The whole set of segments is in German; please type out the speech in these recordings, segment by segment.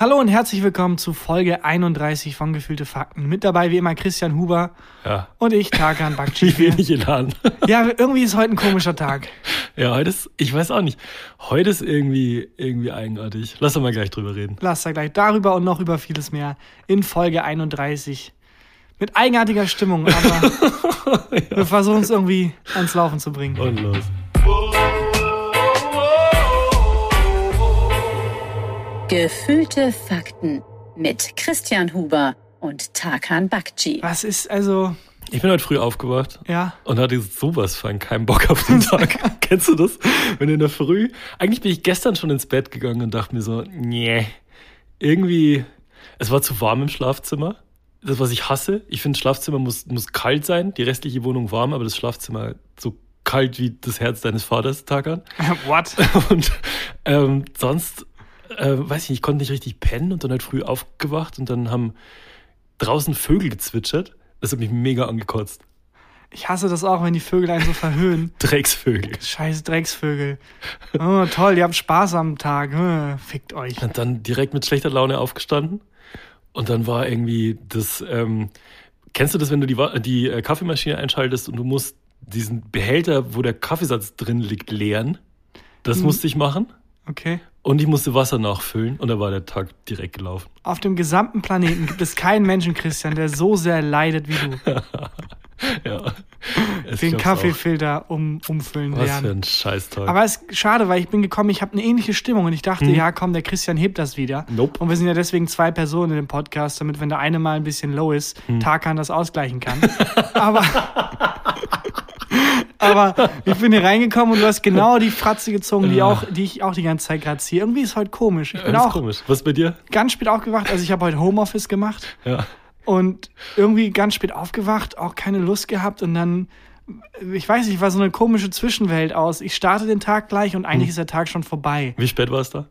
Hallo und herzlich willkommen zu Folge 31 von Gefühlte Fakten. Mit dabei wie immer Christian Huber Ja. und ich, Tarkan Bakci. Wie wenig Elan. ja, irgendwie ist heute ein komischer Tag. Ja, heute ist, ich weiß auch nicht. Heute ist irgendwie, irgendwie eigenartig. Lass doch mal gleich drüber reden. Lass da gleich darüber und noch über vieles mehr in Folge 31. Mit eigenartiger Stimmung, aber wir versuchen es irgendwie ans Laufen zu bringen. Und los. Gefühlte Fakten mit Christian Huber und Tarkan Bakci. Was ist also, Ich bin heute früh aufgewacht ja, und hatte sowas von keinen Bock auf den Tag. Kennst du das? Wenn du in der Früh, eigentlich bin ich gestern schon ins Bett gegangen und dachte mir so, nee, irgendwie, es war zu warm im Schlafzimmer. Das, was ich hasse, ich finde, Schlafzimmer muss, muss kalt sein, die restliche Wohnung warm, aber das Schlafzimmer so kalt wie das Herz deines Vaters, Tagan. what? Und ähm, sonst, äh, weiß ich nicht, ich konnte nicht richtig pennen und dann halt früh aufgewacht und dann haben draußen Vögel gezwitschert. Das hat mich mega angekotzt. Ich hasse das auch, wenn die Vögel einen so verhöhnen. Drecksvögel. Scheiß Drecksvögel. Oh, toll, ihr habt Spaß am Tag. Hm, Fickt euch. Und dann direkt mit schlechter Laune aufgestanden. Und dann war irgendwie das, ähm, kennst du das, wenn du die, die äh, Kaffeemaschine einschaltest und du musst diesen Behälter, wo der Kaffeesatz drin liegt, leeren? Das Mhm. musste ich machen. Okay. Und ich musste Wasser nachfüllen und da war der Tag direkt gelaufen. Auf dem gesamten Planeten gibt es keinen Menschen, Christian, der so sehr leidet wie du. Ja. Den Kaffeefilter um, umfüllen auch. Was für lernen. ein Scheißtag. Aber es ist schade, weil ich bin gekommen, ich habe eine ähnliche Stimmung und ich dachte, ja komm, der Christian hebt das wieder. Hm. Nope. Und wir sind ja deswegen zwei Personen in dem Podcast, damit wenn der eine mal ein bisschen low ist, Hm. Tarkan das ausgleichen kann. aber, aber ich bin hier reingekommen und du hast genau die Fratze gezogen, die, auch, die ich auch die ganze Zeit gerade ziehe. Irgendwie ist heute komisch. Ich bin ist auch komisch. Was bei dir? ganz spät aufgewacht, also ich habe heute Homeoffice gemacht. Ja. und irgendwie ganz spät aufgewacht, auch keine Lust gehabt und dann, ich weiß nicht, war so eine komische Zwischenwelt aus. Ich starte den Tag gleich und eigentlich ist der Tag schon vorbei. Wie spät war es da?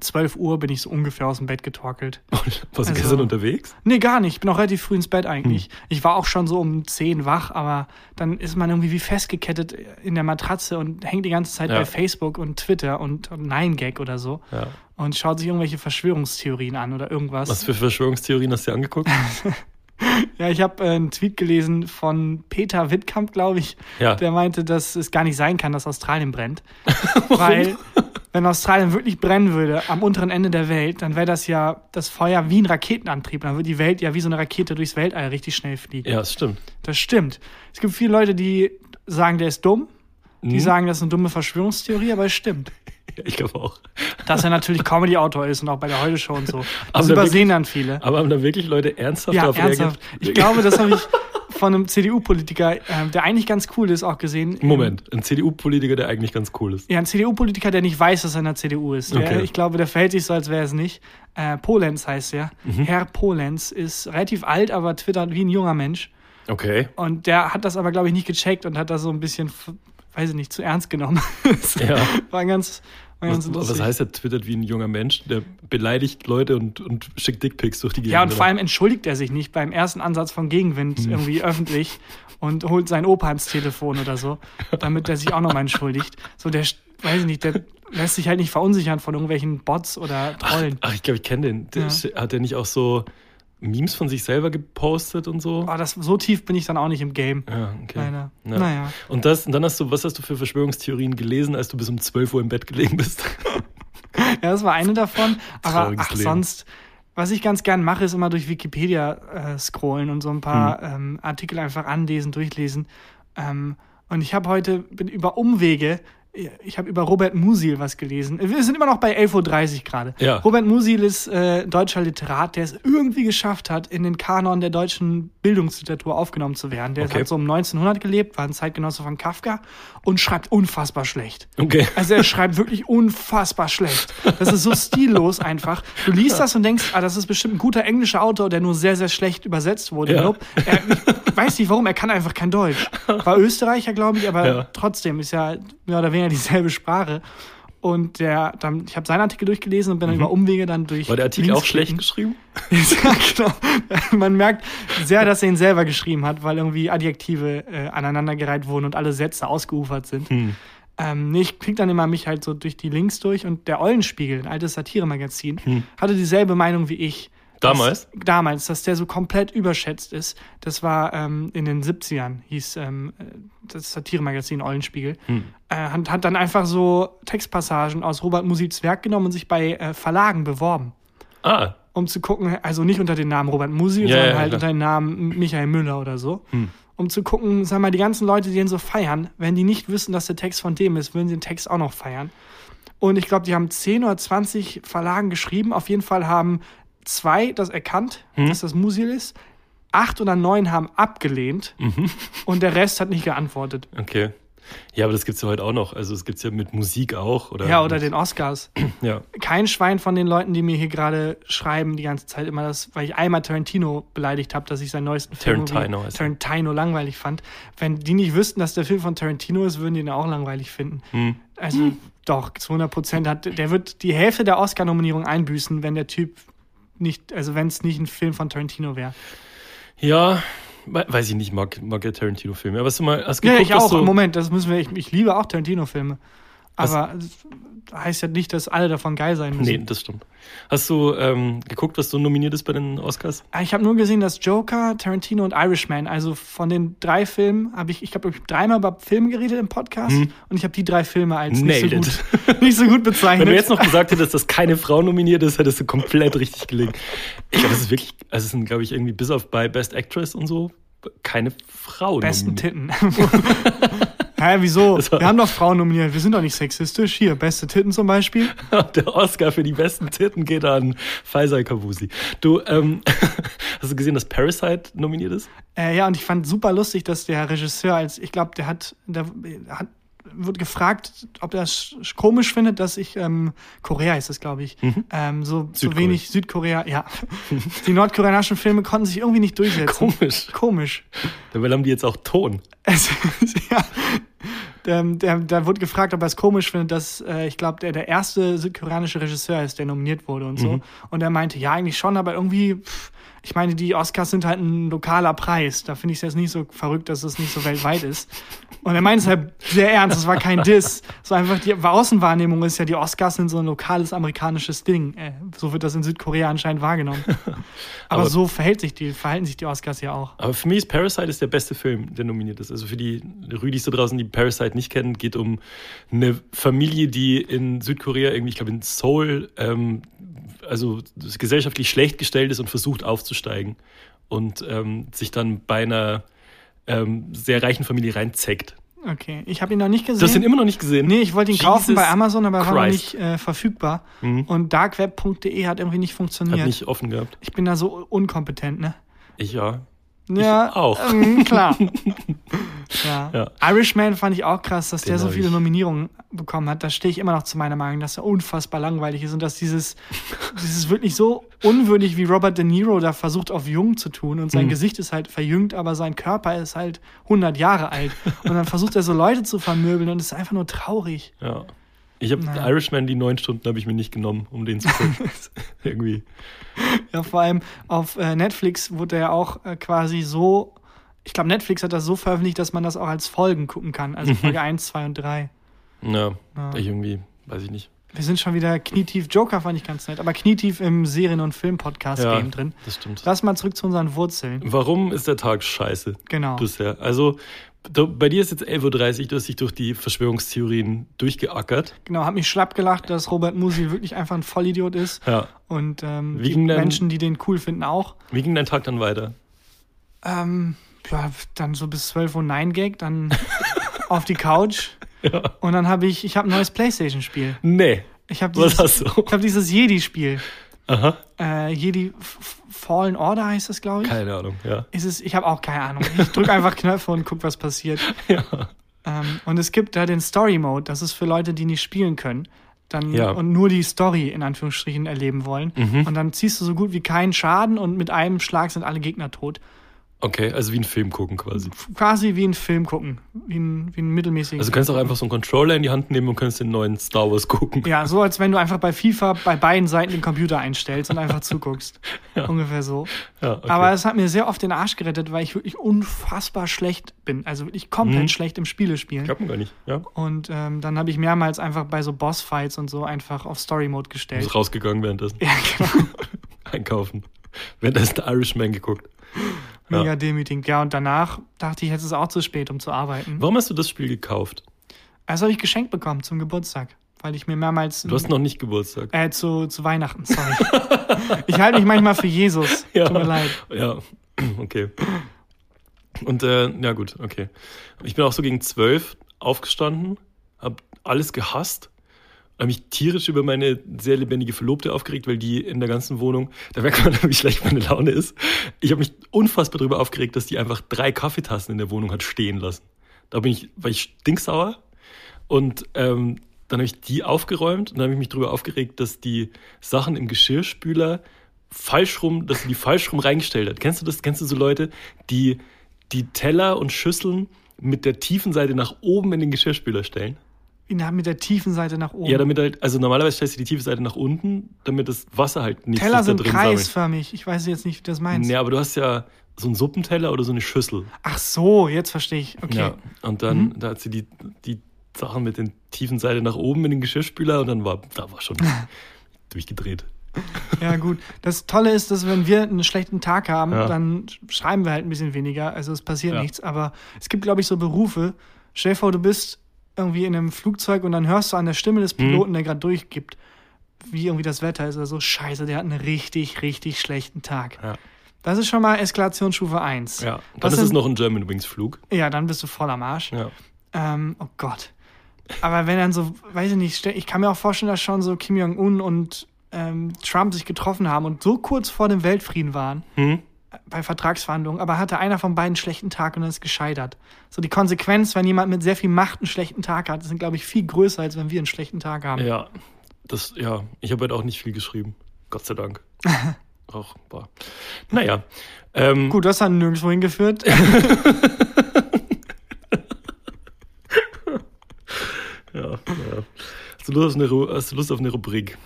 12 Uhr bin ich so ungefähr aus dem Bett getorkelt. Warst du Also- gestern unterwegs? Nee, gar nicht. Ich bin auch relativ früh ins Bett eigentlich. Ich war auch schon so um 10 wach, aber dann ist man irgendwie wie festgekettet in der Matratze und hängt die ganze Zeit Ja. bei Facebook und Twitter und, und 9gag oder so Ja. und schaut sich irgendwelche Verschwörungstheorien an oder irgendwas. Was für Verschwörungstheorien hast du dir angeguckt? Ja, ich habe äh, einen Tweet gelesen von Peter Wittkamp, glaube ich. Ja. Der meinte, dass es gar nicht sein kann, dass Australien brennt. Weil, wenn Australien wirklich brennen würde, am unteren Ende der Welt, dann wäre das ja das Feuer wie ein Raketenantrieb. Dann würde die Welt ja wie so eine Rakete durchs Weltall richtig schnell fliegen. Ja, das stimmt. Das stimmt. Es gibt viele Leute, die sagen, der ist dumm. Die Mhm. sagen, das ist eine dumme Verschwörungstheorie, aber es stimmt. Ja, ich glaube auch. Dass er natürlich Comedy-Autor ist und auch bei der Heute-Show und so. Aber Das da übersehen dann viele. Aber haben da wirklich Leute ernsthaft Ja, darauf ernsthaft. Ich glaube, das habe ich von einem CDU-Politiker, ähm, der eigentlich ganz cool ist, auch gesehen. Moment, ein CDU-Politiker, der eigentlich ganz cool ist. Ja, ein CDU-Politiker, der nicht weiß, dass er in der CDU ist. Der, Okay. ich glaube, der verhält sich so, als wäre es nicht. Äh, Polenz heißt er. Mhm. Herr Polenz ist relativ alt, aber twittert wie ein junger Mensch. Okay. Und der hat das aber, glaube ich, nicht gecheckt und hat das so ein bisschen, weiß ich nicht, zu ernst genommen. Ja. War war ganz Was, was heißt, er twittert wie ein junger Mensch? Der beleidigt Leute und, und schickt Dickpics durch die Gegend. Ja, und vor allem entschuldigt er sich nicht beim ersten Ansatz von Gegenwind Hm. irgendwie öffentlich und holt seinen Opa ans Telefon oder so, damit er sich auch nochmal entschuldigt. So, der, weiß ich nicht, der lässt sich halt nicht verunsichern von irgendwelchen Bots oder Trollen. Ach, ich glaube, ich kenne den. Der, Hat der nicht auch so Memes von sich selber gepostet und so? Aber das, so tief bin ich dann auch nicht im Game. Ja, okay. Leider. Ja. Naja. Und, das, und dann hast du, was hast du für Verschwörungstheorien gelesen, als du bis um 12 Uhr im Bett gelegen bist? Ja, das war eine davon. Aber ach, Leben. sonst, was ich ganz gern mache, ist immer durch Wikipedia äh, scrollen und so ein paar Hm. ähm, Artikel einfach anlesen, durchlesen. Ähm, und ich habe heute bin über Umwege, ich habe über Robert Musil was gelesen. Wir sind immer noch bei 11.30 Uhr gerade. Ja. Robert Musil ist äh, deutscher Literat, der es irgendwie geschafft hat, in den Kanon der deutschen Bildungsliteratur aufgenommen zu werden. Der Okay. hat so um 1900 gelebt, war ein Zeitgenosse von Kafka und schreibt unfassbar schlecht. Okay. Also er schreibt wirklich unfassbar schlecht. Das ist so stillos einfach. Du liest das und denkst, ah, das ist bestimmt ein guter englischer Autor, der nur sehr, sehr schlecht übersetzt wurde. Ja. Er, ich weiß nicht warum, er kann einfach kein Deutsch. War Österreicher, glaube ich, aber Ja. trotzdem ist ja mehr oder weniger dieselbe Sprache. Und der, dann, ich habe seinen Artikel durchgelesen und bin dann über Umwege dann durch. Mhm. War der Artikel Links auch schlecht geschrieben? ja, genau. Man merkt sehr, dass er ihn selber geschrieben hat, weil irgendwie Adjektive äh, aneinandergereiht wurden und alle Sätze ausgeufert sind. Hm. Ähm, nee, ich krieg dann immer mich halt so durch die Links durch und der Eulenspiegel, ein altes Satiremagazin, Hm. hatte dieselbe Meinung wie ich. Damals? Dass, damals, dass der so komplett überschätzt ist. Das war ähm, in den 70ern, hieß ähm, äh, das Satiremagazin Eulenspiegel. Hm. Äh, hat, hat dann einfach so Textpassagen aus Robert Musils Werk genommen und sich bei äh, Verlagen beworben Ah, um zu gucken, also nicht unter den Namen Robert Musil, Ja, sondern ja, halt klar. unter den Namen Michael Müller oder so. Hm. Um zu gucken, sag mal, die ganzen Leute, die den so feiern, wenn die nicht wissen, dass der Text von dem ist, würden sie den Text auch noch feiern. Und ich glaube, die haben 10 oder 20 Verlagen geschrieben. Auf jeden Fall haben zwei das erkannt, Hm. dass das Musil ist. Acht oder neun haben abgelehnt Mhm. und der Rest hat nicht geantwortet. okay. Ja, aber das gibt's ja heute auch noch. Also es gibt's ja mit Musik auch. Oder Ja, oder den Oscars. Ja. kein Schwein von den Leuten, die mir hier gerade schreiben, die ganze Zeit immer das, weil ich einmal Tarantino beleidigt habe, dass ich seinen neuesten Film Tarantino er. Tarantino langweilig fand. Wenn die nicht wüssten, dass der Film von Tarantino ist, würden die ihn auch langweilig finden. Hm. Also doch, zu 100 Prozent hat, der wird die Hälfte der Oscar-Nominierung einbüßen, wenn der Typ nicht, also wenn es nicht ein Film von Tarantino wäre. Ja, we- weiß ich nicht, mag, mag ja Tarantino-Filme. Aber hast du mal hast Ja, geguckt, ich was auch. So, Moment, das müssen wir, ich, ich liebe auch Tarantino-Filme. Was- Aber das heißt ja nicht, dass alle davon geil sein müssen. Nee, das stimmt. Hast du ähm, geguckt, was so nominiert ist bei den Oscars? Ah, Ich habe nur gesehen, dass Joker, Tarantino und Irishman, also von den drei Filmen, habe ich, ich glaube, ich dreimal über Filme geredet im Podcast und ich habe die drei Filme als nicht so, gut, nicht so gut bezeichnet. Wenn du jetzt noch gesagt hättest, dass keine Frau nominiert ist, hättest du komplett richtig gelegen. Ich glaube, das ist wirklich, also es sind, glaube ich, irgendwie bis auf bei Best Actress und so keine Frau besten nominiert. Titten. Hä, wieso? Wir haben doch Frauen nominiert. Wir sind doch nicht sexistisch. Hier, beste Titten zum Beispiel. Der Oscar für die besten Titten geht an Faisal Kavusi. Du, ähm, hast du gesehen, dass Parasite nominiert ist? Äh, ja, und ich fand super lustig, dass der Regisseur als, ich glaube, der hat, der hat, wird gefragt, ob er es komisch findet, dass ich, ähm, Korea ist es, glaube ich, ähm, so, so wenig Südkorea, ja. Die nordkoreanischen Filme konnten sich irgendwie nicht durchsetzen. Komisch. Komisch. Dabei haben die jetzt auch Ton. Es, ja. Der, der, da wurde gefragt, ob er es komisch findet, dass äh, ich glaube, der der erste südkoreanische Regisseur ist, der nominiert wurde und so. Und er meinte, ja, eigentlich schon, aber irgendwie, pff, ich meine, die Oscars sind halt ein lokaler Preis. Da finde ich es jetzt nicht so verrückt, dass es nicht so weltweit ist. Und er meinte es halt sehr ernst, es war kein Diss. War einfach die Außenwahrnehmung ist ja, die Oscars sind so ein lokales amerikanisches Ding. Äh, so wird das in Südkorea anscheinend wahrgenommen. Aber, Aber- so verhält sich die, verhalten sich die Oscars ja auch. Aber für mich ist Parasite ist der beste Film, der nominiert ist. Also für die Rüdis da draußen, die Parasite nicht kennen, geht um eine Familie, die in Südkorea irgendwie, ich glaube in Seoul, ähm, also gesellschaftlich schlecht gestellt ist und versucht aufzusteigen und ähm, sich dann bei einer ähm, sehr reichen Familie reinzeckt. Okay, ich habe ihn noch nicht gesehen. Du hast ihn immer noch nicht gesehen? Nee, ich wollte ihn kaufen Jesus bei Amazon, aber er war noch nicht äh, verfügbar. Mhm. Und darkweb.de hat irgendwie nicht funktioniert. Hat nicht offen gehabt. ich bin da so unkompetent, ne? Ich ja. Ja, auch. Ähm, klar. ja. Ja. Irishman fand ich auch krass, dass der Den so hab viele ich. Nominierungen bekommen hat. Da stehe ich immer noch zu meiner Meinung, dass er unfassbar langweilig ist und dass dieses, dieses wirklich so unwürdig, wie Robert De Niro da versucht, auf jung zu tun. Und sein Mhm. Gesicht ist halt verjüngt, aber sein Körper ist halt 100 Jahre alt. Und dann versucht er so Leute zu vermöbeln und es ist einfach nur traurig. Ja. Ich habe Na. Irishman, die neun Stunden habe ich mir nicht genommen, um den zu gucken. Irgendwie. Ja, vor allem auf äh, Netflix wurde er ja auch äh, quasi so, ich glaube, Netflix hat das so veröffentlicht, dass man das auch als Folgen gucken kann. Also Mhm. Folge 1, 2 und 3. Ja, Ja. ich irgendwie, weiß ich nicht. Wir sind schon wieder knietief. Joker fand ich ganz nett, aber knietief im Serien- und Film-Podcast-Game drin. das stimmt. Lass mal zurück zu unseren Wurzeln. Warum ist der Tag scheiße Genau. bisher? Also, du, bei dir ist jetzt 11.30 Uhr, du hast dich durch die Verschwörungstheorien durchgeackert. Genau, hab mich schlapp gelacht, dass Robert Musil wirklich einfach ein Vollidiot ist. Ja. Und ähm, Wie die denn- Menschen, die den cool finden, auch. Wie ging dein Tag dann weiter? Ähm, ja, dann so bis 12 Uhr 9 Gag, dann auf die Couch. Ja. Und dann habe ich, ich habe ein neues Playstation-Spiel. Nee. Ich habe Was dieses, hast du? ich hab dieses Jedi-Spiel. Aha. Äh, Jedi Fallen Order heißt das, glaube ich. Keine Ahnung, ja. Ist es, ich habe auch keine Ahnung. Ich drücke einfach Knöpfe und guck, was passiert. Ja. Ähm, und es gibt da den Story Mode. Das ist für Leute, die nicht spielen können. Dann, Ja. Und nur die Story in Anführungsstrichen erleben wollen. Mhm. Und dann ziehst du so gut wie keinen Schaden und mit einem Schlag sind alle Gegner tot. Okay, also wie ein Film gucken quasi. Quasi wie ein Film gucken. Wie ein, wie ein mittelmäßigen. Also du kannst auch einfach so einen Controller in die Hand nehmen und kannst den neuen Star Wars gucken. Ja, so als wenn du einfach bei FIFA bei beiden Seiten den Computer einstellst und einfach zuguckst. Ungefähr so. Ja, okay. Aber es hat mir sehr oft den Arsch gerettet, weil ich wirklich unfassbar schlecht bin. Also wirklich komplett Mhm. schlecht im Spiele spielen. Man gar nicht. Ja. Und ähm, dann habe ich mehrmals einfach bei so Bossfights und so einfach auf Story-Mode Du gestellt. bist rausgegangen währenddessen. Ja, genau. Einkaufen. Währenddessen der Irishman geguckt. Ja. Mega demütigend. Ja, und danach dachte ich, jetzt ist es auch zu spät, um zu arbeiten. Warum hast du das Spiel gekauft? Das habe ich geschenkt bekommen zum Geburtstag, weil ich mir mehrmals. Du hast noch nicht Geburtstag. äh, zu, zu Weihnachten, sorry. ich halte mich manchmal für Jesus. Ja. Tut mir leid. Ja, okay. Und äh, ja gut, okay. Ich bin auch so gegen zwölf aufgestanden, habe alles gehasst, habe mich tierisch über meine sehr lebendige Verlobte aufgeregt, weil die in der ganzen Wohnung, da merkt man, wie schlecht meine Laune ist. Ich habe mich unfassbar darüber aufgeregt, dass die einfach drei Kaffeetassen in der Wohnung hat stehen lassen. Da bin ich, war ich stinksauer und ähm, dann habe ich die aufgeräumt und dann habe ich mich darüber aufgeregt, dass die Sachen im Geschirrspüler falsch rum, dass sie die falsch rum reingestellt hat. Kennst du das? Kennst du so Leute, die die Teller und Schüsseln mit der tiefen Seite nach oben in den Geschirrspüler stellen? Mit der tiefen Seite nach oben. Ja, damit halt, also normalerweise stellst du die tiefe Seite nach unten, damit das Wasser halt nicht Teller sind kreisförmig. Ich weiß jetzt nicht, wie du das meinst. Nee, aber du hast ja so einen Suppenteller oder so eine Schüssel. Ach so, jetzt verstehe ich. Okay. Ja. Und dann, da hat sie die, die Sachen mit den tiefen Seite nach oben in den Geschirrspüler und dann war, da war schon durchgedreht. Ja, gut. Das Tolle ist, dass wenn wir einen schlechten Tag haben, Ja. dann schreiben wir halt ein bisschen weniger. Also es passiert Ja. nichts. Aber es gibt, glaube ich, so Berufe. Stell dir vor, du bist irgendwie in einem Flugzeug und dann hörst du an der Stimme Mhm. des Piloten, der gerade durchgibt, wie irgendwie das Wetter ist oder so. Scheiße, der hat einen richtig, richtig schlechten Tag. Ja. Das ist schon mal Eskalationsstufe 1. Ja. Dann Was ist es noch ein German Wings Flug. Ja, dann bist du voll am Arsch. Ja. Ähm, oh Gott. Aber wenn dann so, weiß ich nicht, ich kann mir auch vorstellen, dass schon so Kim Jong-un und ähm, Trump sich getroffen haben und so kurz vor dem Weltfrieden waren Hm? Bei Vertragsverhandlungen, aber hatte einer von beiden einen schlechten Tag und dann ist gescheitert. So die Konsequenz, wenn jemand mit sehr viel Macht einen schlechten Tag hat, sind, glaube ich, viel größer, als wenn wir einen schlechten Tag haben. Ja, das, ja, ich habe heute auch nicht viel geschrieben. Gott sei Dank. auch, boah. Naja. Ähm, Gut, das hat nirgendwo hingeführt. Ja, ja. Hast, du Lust auf eine, hast du Lust auf eine Rubrik?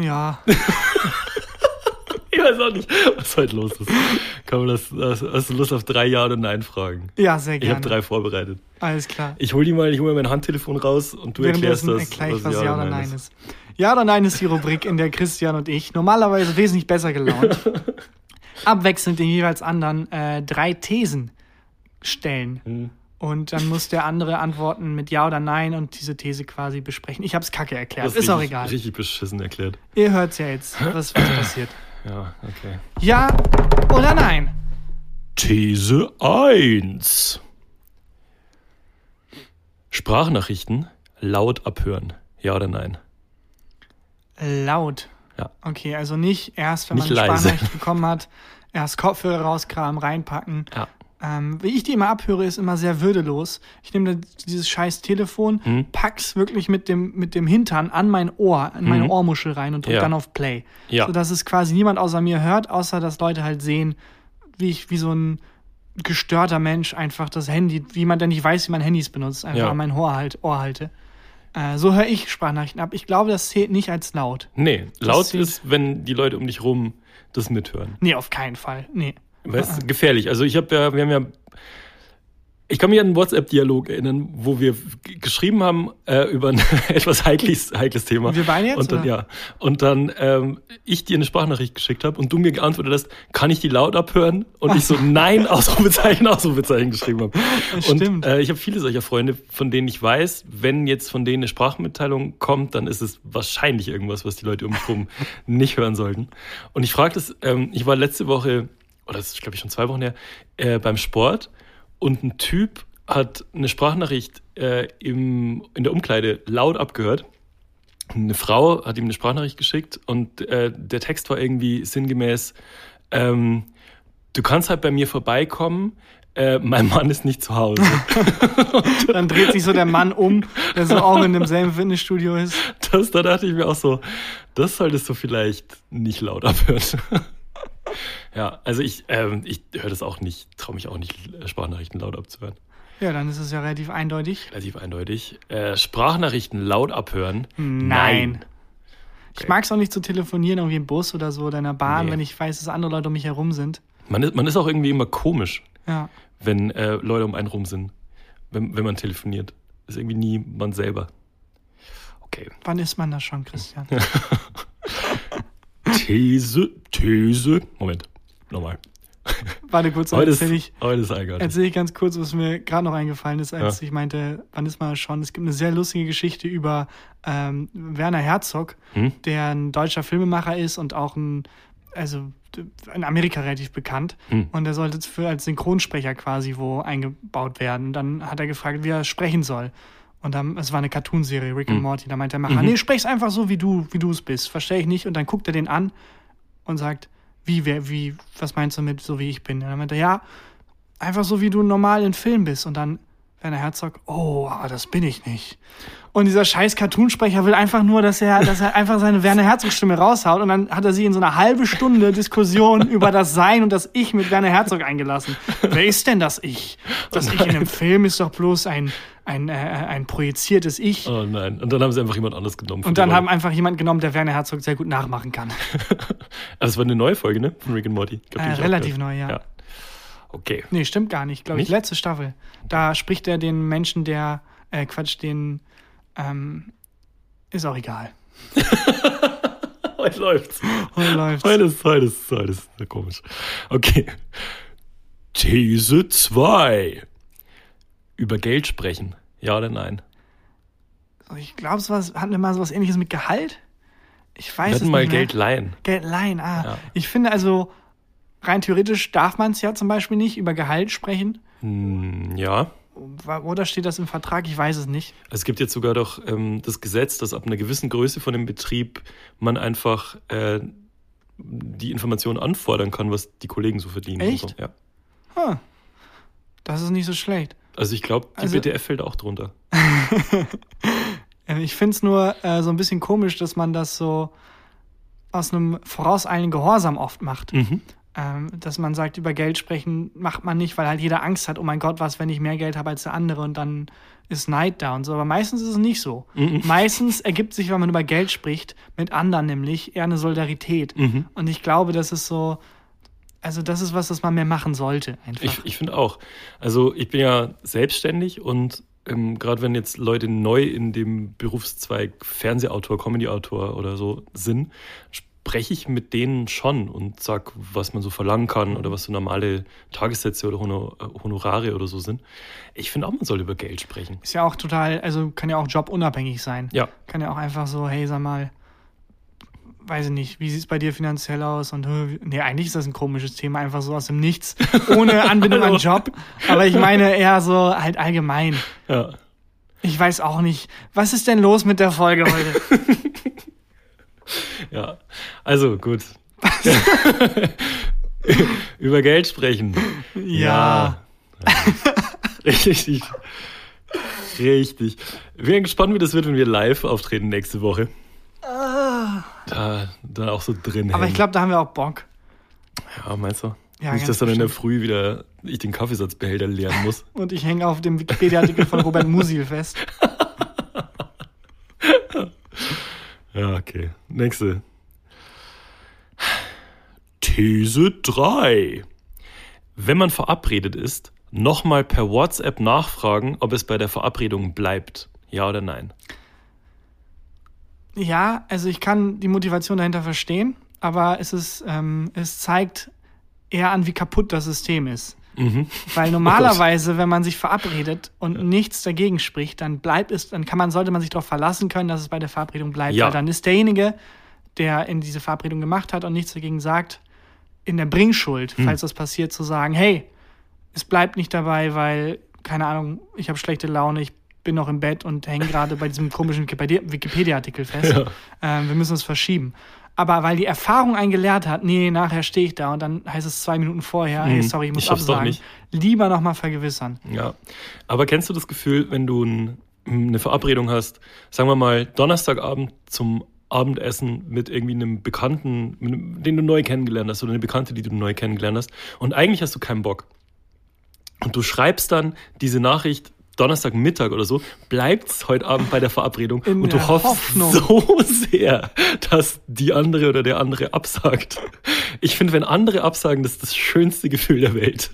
ja. Ich weiß auch nicht, was heute los ist. Kann man das, hast, du Lust auf drei Ja oder Nein Fragen? Ja, sehr Ich gerne. habe drei vorbereitet. Alles klar. Ich hol die mal, ich hol mal mein Handtelefon raus und du erklärst Währenddessen das. erkläre ich, was Ja oder Nein ist. Ja oder Nein ist die Rubrik, in der Christian und ich normalerweise wesentlich besser gelaunt abwechselnd den jeweils anderen äh, drei Thesen stellen. Hm. Und dann muss der andere antworten mit Ja oder Nein und diese These quasi besprechen. Ich habe es kacke erklärt. Das ist auch richtig, egal. Richtig beschissen erklärt. Ihr hört's ja jetzt, was, was passiert. Ja, okay. Ja oder Nein? These 1. Sprachnachrichten laut abhören. Ja oder nein? Laut. Ja. Okay, also nicht erst, wenn Nicht man eine leise. Sprachnachricht bekommen hat, erst Kopfhörer rauskramen, reinpacken. Ja. Ähm, wie ich die immer abhöre, ist immer sehr würdelos. Ich nehme dieses scheiß Telefon, Hm. pack's wirklich mit dem, mit dem Hintern an mein Ohr, in meine Mhm. Ohrmuschel rein und drück Ja. dann auf Play. Ja. Sodass es quasi niemand außer mir hört, außer dass Leute halt sehen, wie ich, wie so ein gestörter Mensch einfach das Handy, wie man denn nicht weiß, wie man Handys benutzt, einfach Ja. an mein Ohr, halt, Ohr halte. Äh, so höre ich Sprachnachrichten ab. Ich glaube, das zählt nicht als laut. Nee, laut zählt- ist, wenn die Leute um dich rum das mithören. Nee, auf keinen Fall. Nee. Weißt du, gefährlich. Also ich habe ja, wir haben ja, ich kann mich an einen WhatsApp-Dialog erinnern, wo wir geschrieben haben äh, über ein etwas heikles, heikles Thema. Wir beide jetzt, Und dann, oder? ja. Und dann ähm, ich dir eine Sprachnachricht geschickt habe und du mir geantwortet hast, kann ich die laut abhören? Und ich so, nein, Ausrufezeichen, Ausrufezeichen geschrieben habe. Das Und stimmt. äh, ich habe viele solcher Freunde, von denen ich weiß, wenn jetzt von denen eine Sprachmitteilung kommt, dann ist es wahrscheinlich irgendwas, was die Leute um mich rum nicht hören sollten. Und ich frage das, ähm, ich war letzte Woche, oder das ist glaube ich schon zwei Wochen her, äh, beim Sport und ein Typ hat eine Sprachnachricht äh, im, in der Umkleide laut abgehört. Eine Frau hat ihm eine Sprachnachricht geschickt und äh, der Text war irgendwie sinngemäß, ähm, du kannst halt bei mir vorbeikommen, äh, mein Mann ist nicht zu Hause. Dann dreht sich so der Mann um, der so auch in demselben Fitnessstudio ist. Das, da dachte ich mir auch so, das solltest du vielleicht nicht laut abhören. Ja, also ich, ähm, ich höre das auch nicht, traue mich auch nicht, Sprachnachrichten laut abzuhören. Ja, dann ist es ja relativ eindeutig. Relativ eindeutig. Äh, Sprachnachrichten laut abhören? Nein. Ich Okay. mag es auch nicht zu telefonieren, irgendwie im Bus oder so oder in der Bahn, Nee. wenn ich weiß, dass andere Leute um mich herum sind. Man ist, man ist auch irgendwie immer komisch, Ja. wenn äh, Leute um einen rum sind, wenn, wenn man telefoniert. Ist irgendwie nie man selber. Okay. Wann ist man das schon, Christian? These, These. Moment, nochmal. Warte kurz, Heute ist, erzähle ich, heute ist erzähl ich ganz kurz, was mir gerade noch eingefallen ist, als ich meinte, wann ist das schon? Es gibt eine sehr lustige Geschichte über ähm, Werner Herzog, Hm? der ein deutscher Filmemacher ist und auch ein, also in Amerika relativ bekannt. Hm. Und er sollte für als Synchronsprecher quasi wo eingebaut werden. Dann hat er gefragt, wie er sprechen soll. Und dann, es war eine Cartoonserie, Rick and Hm. Morty. Da meinte der Macher, nee, sprech's einfach so, wie du, wie du es bist. Verstehe ich nicht. Und dann guckt er den an und sagt, wie, wer, wie, was meinst du mit so wie ich bin? Und dann meinte er, ja, einfach so wie du normal in Film bist. Und dann Werner Herzog, oh, aber das bin ich nicht. Und dieser scheiß Cartoonsprecher will einfach nur, dass er, dass er einfach seine Werner Herzog-Stimme raushaut. Und dann hat er sich in so eine halbe Stunde Diskussion über das Sein und das Ich mit Werner Herzog eingelassen. Wer ist denn das Ich? Das Ich in einem Film ist doch bloß ein, ein, äh, ein projiziertes Ich. Oh nein. Und dann haben sie einfach jemand anderes genommen. Und dann haben einfach jemand genommen, der Werner Herzog sehr gut nachmachen kann. Also es war eine neue Folge, ne? Von Rick and Morty. Glaub, Äh, relativ neu, ja. ja. Okay. Nee, stimmt gar nicht. Glaube ich, letzte Staffel. Da spricht er den Menschen, der, äh, Quatsch, den, ähm, ist auch egal. Heute läuft's. Heute läuft's. Heute ist, heute ist, heute ist komisch. Okay. These 2. Über Geld sprechen. Ja oder nein? Ich glaube, sowas hatten wir mal sowas ähnliches mit Gehalt. Ich weiß Wir es hatten mal nicht mehr. Geld leihen. Geld leihen, ah. Ja. Ich finde also, rein theoretisch darf man es ja zum Beispiel nicht über Gehalt sprechen. Hm, ja. Oder steht das im Vertrag? Ich weiß es nicht. Es gibt jetzt sogar doch ähm, das Gesetz, dass ab einer gewissen Größe von dem Betrieb man einfach äh, die Informationen anfordern kann, was die Kollegen so verdienen. Echt? So. Ja. Huh. Das ist nicht so schlecht. Also ich glaube, die Also- BTF fällt auch drunter. Äh, Ich finde es nur äh, so ein bisschen komisch, dass man das so aus einem vorauseilenden Gehorsam oft macht. Mhm. Ähm, dass man sagt, über Geld sprechen macht man nicht, weil halt jeder Angst hat, oh mein Gott, was, wenn ich mehr Geld habe als der andere und dann ist Neid da und so. Aber meistens ist es nicht so. Mhm. Meistens ergibt sich, wenn man über Geld spricht, mit anderen nämlich eher eine Solidarität. Mhm. Und ich glaube, das ist so, also das ist was, das man mehr machen sollte einfach. Ich, ich finde auch. Also ich bin ja selbstständig und ähm, gerade wenn jetzt Leute neu in dem Berufszweig Fernsehautor, Comedyautor oder so sind, spreche ich mit denen schon und sag, was man so verlangen kann oder was so normale Tagessätze oder Honor äh, Honorare oder so sind. Ich finde auch, man soll über Geld sprechen. ist ja auch total, also kann ja auch jobunabhängig sein. Ja, Kann ja auch einfach so, hey, sag mal, weiß ich nicht, wie sieht es bei dir finanziell aus? Und äh, nee, eigentlich ist das ein komisches Thema, einfach so aus dem Nichts, ohne Anbindung an Job. Aber ich meine eher so halt allgemein. ja. Ich weiß auch nicht, was ist denn los mit der Folge heute? Ja, also gut. Über Geld sprechen. Ja. Ja. Richtig. Richtig. Wir sind gespannt, wie das wird, wenn wir live auftreten nächste Woche. Da, da auch so drin Ah. Aber ich hängen. glaube, da haben wir auch Bock. Ja, meinst du? Ja, Nicht, dass dann in der bestimmt. Früh wieder ich den Kaffeesatzbehälter leeren muss. Und ich hänge auf dem Wikipedia-Artikel von Robert Musil fest. Ja, okay. Nächste. These 3. Wenn man verabredet ist, nochmal per WhatsApp nachfragen, ob es bei der Verabredung bleibt. Ja oder nein? Ja, also ich kann die Motivation dahinter verstehen, aber es ist, ähm, es zeigt eher an, wie kaputt das System ist. Mhm. Weil normalerweise, wenn man sich verabredet und nichts dagegen spricht, dann bleibt es, dann kann man, sollte man sich darauf verlassen können, dass es bei der Verabredung bleibt. Ja. Weil dann ist derjenige, der in diese Verabredung gemacht hat und nichts dagegen sagt, in der Bringschuld, Hm. falls das passiert, zu sagen, hey, es bleibt nicht dabei, weil, keine Ahnung, ich habe schlechte Laune, ich bin noch im Bett und hänge gerade bei diesem komischen Wikipedia- Wikipedia-Artikel fest. Ja. Ähm, wir müssen es verschieben. Aber weil die Erfahrung einen gelehrt hat, nee, nachher stehe ich da und dann heißt es zwei Minuten vorher, hey, Mhm. sorry, ich muss Ich schaff's doch absagen. nicht. Lieber nochmal vergewissern. Ja. Aber kennst du das Gefühl, wenn du ein, eine Verabredung hast, sagen wir mal Donnerstagabend zum Abendessen mit irgendwie einem Bekannten, einem- den du neu kennengelernt hast oder eine Bekannte, die du neu kennengelernt hast. Und eigentlich hast du keinen Bock. Und du schreibst dann diese Nachricht Donnerstagmittag oder so, bleibt's heute Abend bei der Verabredung In und du hoffst Hoffnung. so sehr, dass die andere oder der andere absagt. Ich finde, wenn andere absagen, das ist das schönste Gefühl der Welt.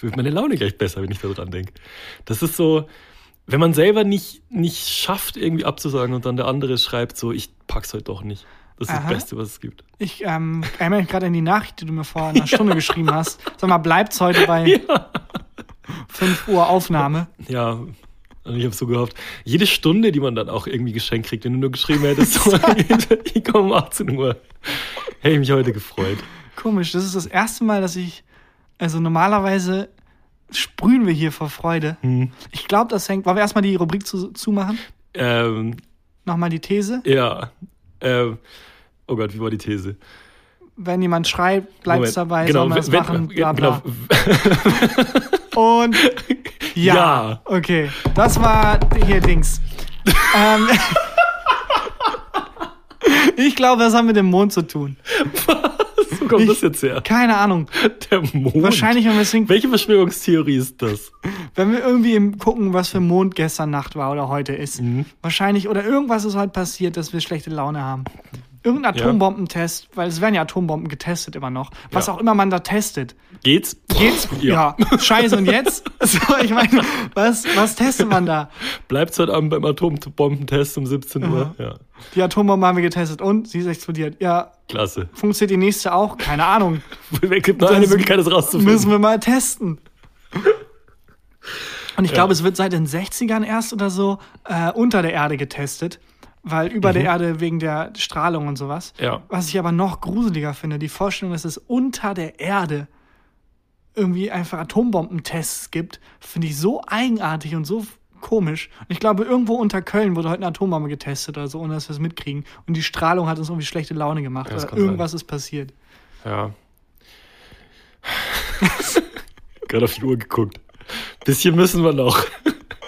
Wird meine Laune gleich besser, wenn ich daran denke. Das ist so, wenn man selber nicht, nicht schafft, irgendwie abzusagen und dann der andere schreibt so, ich pack's heute doch nicht. Das ist Aha. das Beste, was es gibt. Ich ähm, erinnere mich gerade an die Nachricht, die du mir vor einer Stunde geschrieben hast. Sag mal, bleibt's heute bei 5 Uhr Aufnahme? Ja, und ich habe so gehofft, jede Stunde, die man dann auch irgendwie geschenkt kriegt, wenn du nur geschrieben hättest, so, ich komme um 18 Uhr. Hätte ich mich heute gefreut. Komisch, das ist das erste Mal, dass ich. Also normalerweise sprühen wir hier vor Freude. Hm. Ich glaube, das hängt. Wollen wir erstmal die Rubrik zu, zumachen? Ähm, Nochmal die These. ja. Ähm, oh Gott, wie war die These? Wenn jemand schreibt, bleibt's Moment. dabei, genau, soll man wenn- machen, bla bla. genau, Und ja. Ja. Okay, das war hier Dings. ähm, ich glaube, das hat mit dem Mond zu tun. so kommt Ich- das jetzt her. Keine Ahnung. Der Mond. Wahrscheinlich, wenn wir, deswegen, Welche Verschwörungstheorie ist das? wenn wir irgendwie gucken, was für Mond gestern Nacht war oder heute ist. Mhm. Wahrscheinlich, oder irgendwas ist heute passiert, dass wir schlechte Laune haben. Irgendein Ja. Atombombentest, weil es werden ja Atombomben getestet immer noch. Was Ja. auch immer man da testet. Geht's? Geht's? Ja. Scheiße, und jetzt? So, ich meine, was, was testet man da? Bleibt's heute Abend beim Atombombentest um 17 Uhr? Ja, Die Atombombe haben wir getestet und sie ist explodiert. Ja, klasse. funktioniert die nächste auch? Keine Ahnung. Es gibt nur eine Möglichkeit, das rauszufinden. Müssen wir mal testen. Und ich glaube, es wird seit den 60ern erst oder so äh, unter der Erde getestet, weil über der Erde wegen der Strahlung und sowas. Mhm. Ja. Was ich aber noch gruseliger finde, die Vorstellung, dass es unter der Erde irgendwie einfach Atombombentests gibt, finde ich so eigenartig und so komisch. Und ich glaube, irgendwo unter Köln wurde heute eine Atombombe getestet oder so, ohne dass wir es mitkriegen. Und die Strahlung hat uns irgendwie schlechte Laune gemacht. Ja, oder kann sein. irgendwas ist passiert. Ja. Gerade auf die Uhr geguckt. Bisschen müssen wir noch.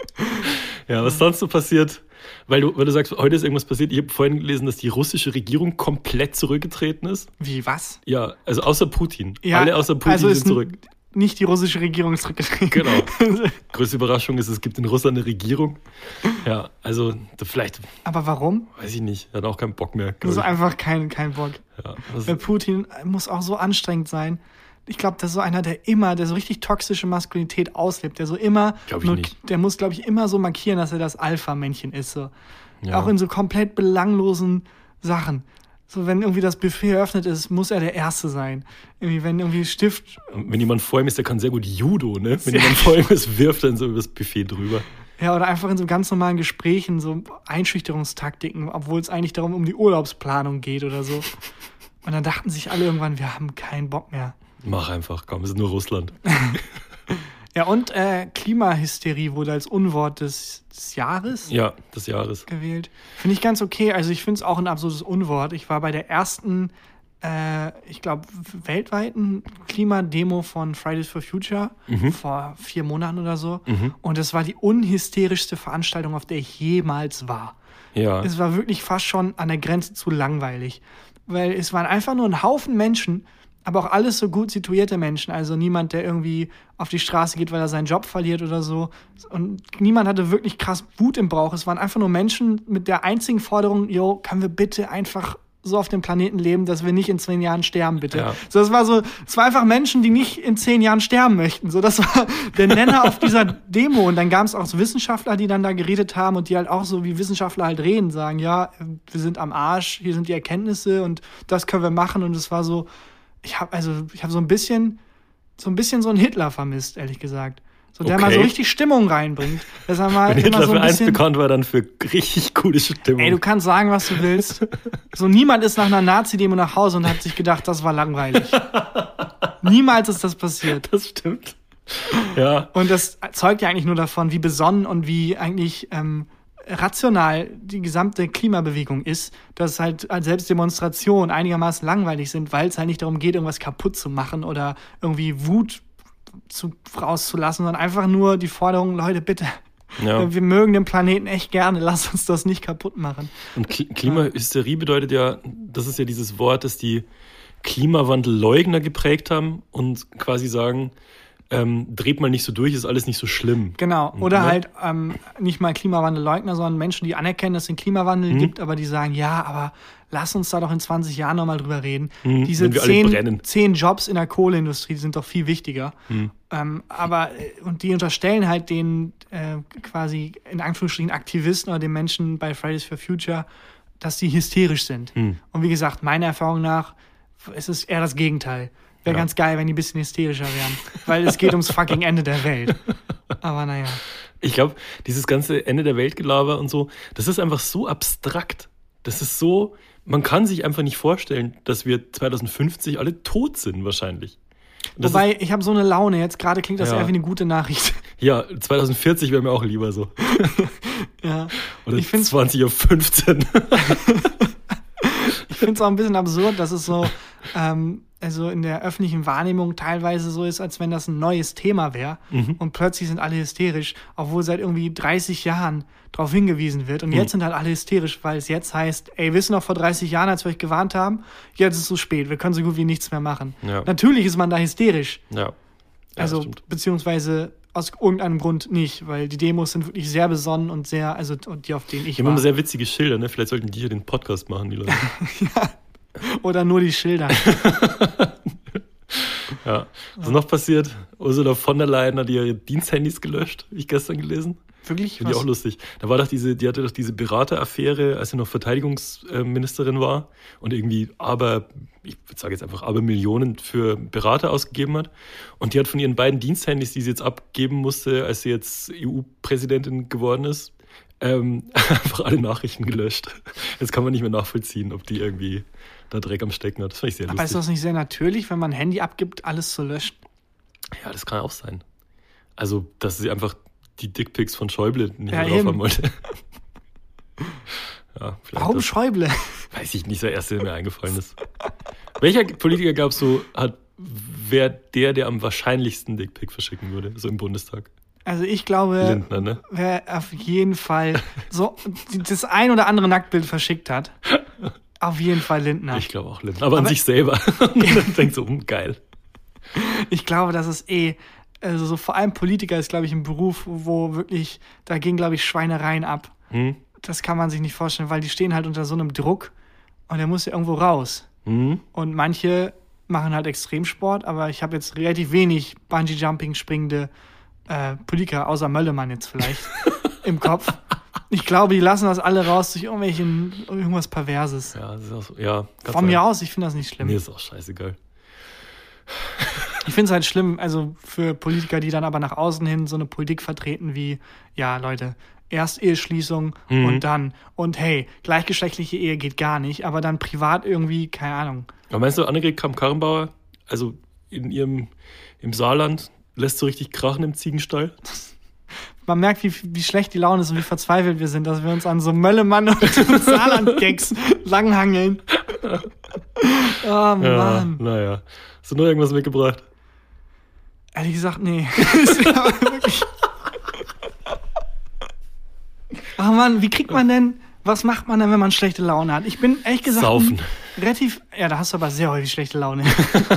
ja, was sonst so passiert? Weil du, weil du sagst, heute ist irgendwas passiert. Ich habe vorhin gelesen, dass die russische Regierung komplett zurückgetreten ist. Wie, was? Ja, also außer Putin. Alle außer Putin also sind zurück. Nicht die russische Regierung ist zurückgetreten. Genau. Größte Überraschung ist, es gibt in Russland eine Regierung. Ja, also vielleicht, Aber warum? weiß ich nicht, hat auch keinen Bock mehr. Ich. einfach kein, kein Bock. Ja, Weil Putin muss auch so anstrengend sein. Ich glaube, das ist so einer, der immer, der so richtig toxische Maskulinität auslebt, der so immer, nur- nicht. der muss, glaube ich, immer so markieren, dass er das Alpha-Männchen ist. So. Ja. Auch in so komplett belanglosen Sachen. So, wenn irgendwie das Buffet eröffnet ist, muss er der Erste sein. Irgendwie, wenn irgendwie Stift. wenn jemand vor ihm ist, der kann sehr gut Judo, ne? Wenn jemand vor ihm ist, wirft er dann so übers Buffet drüber. Ja, oder einfach in so ganz normalen Gesprächen, so Einschüchterungstaktiken, obwohl es eigentlich darum um die Urlaubsplanung geht oder so. Und dann dachten sich alle irgendwann, wir haben keinen Bock mehr. Mach einfach, komm, es ist nur Russland. Ja, und äh, Klimahysterie wurde als Unwort des, des Jahres Ja, des Jahres. gewählt. Finde ich ganz okay. Also ich finde es auch ein absolutes Unwort. Ich war bei der ersten, äh, ich glaube, weltweiten Klimademo von Fridays for Future vor vier Monaten oder so. Und es war die unhysterischste Veranstaltung, auf der ich jemals war. Ja. Es war wirklich fast schon an der Grenze zu langweilig. Weil es waren einfach nur ein Haufen Menschen, aber auch alles so gut situierte Menschen. Also niemand, der irgendwie auf die Straße geht, weil er seinen Job verliert oder so. Und niemand hatte wirklich krass Wut im Bauch. Es waren einfach nur Menschen mit der einzigen Forderung, yo, können wir bitte einfach so auf dem Planeten leben, dass wir nicht in zehn Jahren sterben, bitte. Ja. So, das war so, es war einfach Menschen, die nicht in zehn Jahren sterben möchten. So, das war der Nenner auf dieser Demo. Und dann gab es auch so Wissenschaftler, die dann da geredet haben und die halt auch so wie Wissenschaftler halt reden, sagen, ja, wir sind am Arsch, hier sind die Erkenntnisse und das können wir machen. Und es war so, ich habe also, ich habe so ein bisschen, so ein bisschen so einen Hitler vermisst, ehrlich gesagt. So, der mal so Okay. richtig Stimmung reinbringt. Dass er mal Wenn immer Hitler so für ein eins bisschen, bekannt war, dann für richtig gute Stimmung. Ey, du kannst sagen, was du willst. So, niemand ist nach einer Nazi-Demo nach Hause und hat sich gedacht, das war langweilig. Niemals ist das passiert. das stimmt. Ja, Und das zeugt ja eigentlich nur davon, wie besonnen und wie eigentlich ähm, rational die gesamte Klimabewegung ist, dass halt als Selbstdemonstrationen einigermaßen langweilig sind, weil es halt nicht darum geht, irgendwas kaputt zu machen oder irgendwie Wut zu, rauszulassen, sondern einfach nur die Forderung, Leute, bitte, Ja. Wir mögen den Planeten echt gerne, lass uns das nicht kaputt machen. Und Kli- Klimahysterie bedeutet ja, das ist ja dieses Wort, das die Klimawandelleugner geprägt haben und quasi sagen, ähm, dreht mal nicht so durch, ist alles nicht so schlimm. Genau. Oder Ne? halt ähm, nicht mal Klimawandelleugner, sondern Menschen, die anerkennen, dass es den Klimawandel Mhm. gibt, aber die sagen, ja, aber lass uns da doch in 20 Jahren nochmal drüber reden. Mhm, Diese zehn, brennen. zehn Jobs in der Kohleindustrie die sind doch viel wichtiger. Mhm. Ähm, aber, äh, und die unterstellen halt den äh, quasi in Anführungsstrichen Aktivisten oder den Menschen bei Fridays for Future, dass die hysterisch sind. Mhm. Und wie gesagt, meiner Erfahrung nach ist es eher das Gegenteil. Wäre Ja. ganz geil, wenn die ein bisschen hysterischer wären. Weil es geht ums fucking Ende der Welt. Aber naja. Ich glaube, dieses ganze Ende der Weltgelaber und so, das ist einfach so abstrakt. Das ist so, man kann sich einfach nicht vorstellen, dass wir 2050 alle tot sind wahrscheinlich. Wobei, ich habe so eine Laune. Jetzt gerade klingt das Ja. eher wie eine gute Nachricht. ist, ja, 2040 wäre mir auch lieber so. ja. Oder Ich find's- 20.15 Uhr. Ich finde es auch ein bisschen absurd, dass es so, ähm, also in der öffentlichen Wahrnehmung teilweise so ist, als wenn das ein neues Thema wäre. Mhm. Und plötzlich sind alle hysterisch, obwohl seit irgendwie 30 Jahren darauf hingewiesen wird. Und Mhm. jetzt sind halt alle hysterisch, weil es jetzt heißt, ey, wisst ihr noch vor 30 Jahren, als wir euch gewarnt haben, jetzt ist es zu spät, wir können so gut wie nichts mehr machen. Ja. Natürlich ist man da hysterisch. Ja. ja Also, beziehungsweise aus irgendeinem Grund nicht, weil die Demos sind wirklich sehr besonnen und sehr, also und die, auf denen ich Die haben immer sehr witzige Schilder, ne? Vielleicht sollten die hier den Podcast machen, die Leute. Oder nur die Schilder. Ja. Was ist noch passiert? Ursula von der Leyen hat ihre Diensthandys gelöscht, hab ich gestern gelesen. Wirklich? Finde ich auch lustig. Da war doch diese, die hatte doch diese Berateraffäre, als sie noch Verteidigungsministerin war und irgendwie aber, ich sage jetzt einfach, aber Millionen für Berater ausgegeben hat. Und die hat von ihren beiden Diensthandys, die sie jetzt abgeben musste, als sie jetzt EU-Präsidentin geworden ist, ähm, einfach alle Nachrichten gelöscht. Jetzt kann man nicht mehr nachvollziehen, ob die irgendwie da Dreck am Stecken hat. Das fand ich sehr Aber ist lustig. das nicht sehr natürlich, wenn man ein Handy abgibt, alles zu löschen? Ja, das kann auch sein. Also, dass sie einfach die Dickpics von Schäuble nicht Ja, mehr drauf eben. haben wollte. ja, Warum das, Schäuble? weiß ich nicht, der erste, der mir eingefallen ist. Welcher Politiker glaubst du, hat, wer der, der am wahrscheinlichsten Dickpic verschicken würde, so im Bundestag? Also ich glaube, Lindner, ne? wer auf jeden Fall so das ein oder andere Nacktbild verschickt hat, auf jeden Fall Lindner. Ich glaube auch Lindner, aber, an Aber- sich selber. Und dann denkt so, hm, geil. Ich glaube, das ist eh, also so vor allem Politiker ist, glaube ich, ein Beruf, wo wirklich, da gehen, glaube ich, Schweinereien ab. Hm? Das kann man sich nicht vorstellen, weil die stehen halt unter so einem Druck und der muss ja irgendwo raus. Hm? Und manche machen halt Extremsport, aber ich habe jetzt relativ wenig Bungee-Jumping springende äh, Politiker, außer Möllemann jetzt vielleicht, im Kopf. Ich glaube, die lassen das alle raus durch irgendwelchen, irgendwas Perverses. Ja, das ist auch so, ja. Von sein. mir aus, ich finde das nicht schlimm. Mir ist auch scheißegal. Ich finde es halt schlimm, also für Politiker, die dann aber nach außen hin so eine Politik vertreten wie, ja, Leute, erst Eheschließung Mhm. und dann, und hey, gleichgeschlechtliche Ehe geht gar nicht, aber dann privat irgendwie, keine Ahnung. Aber meinst du, Annegret Kramp-Karrenbauer, also in ihrem, im Saarland, lässt so richtig krachen im Ziegenstall? Man merkt, wie, wie schlecht die Laune ist und wie verzweifelt wir sind, dass wir uns an so Möllemann und Saarland-Gags langhangeln. Oh Ja, Mann. naja. Hast du noch irgendwas mitgebracht? Ehrlich gesagt, nee. Oh Mann, wie kriegt man denn, was macht man denn, wenn man schlechte Laune hat? Ich bin ehrlich gesagt. Saufen. Relativ, ja, da hast du aber sehr häufig schlechte Laune.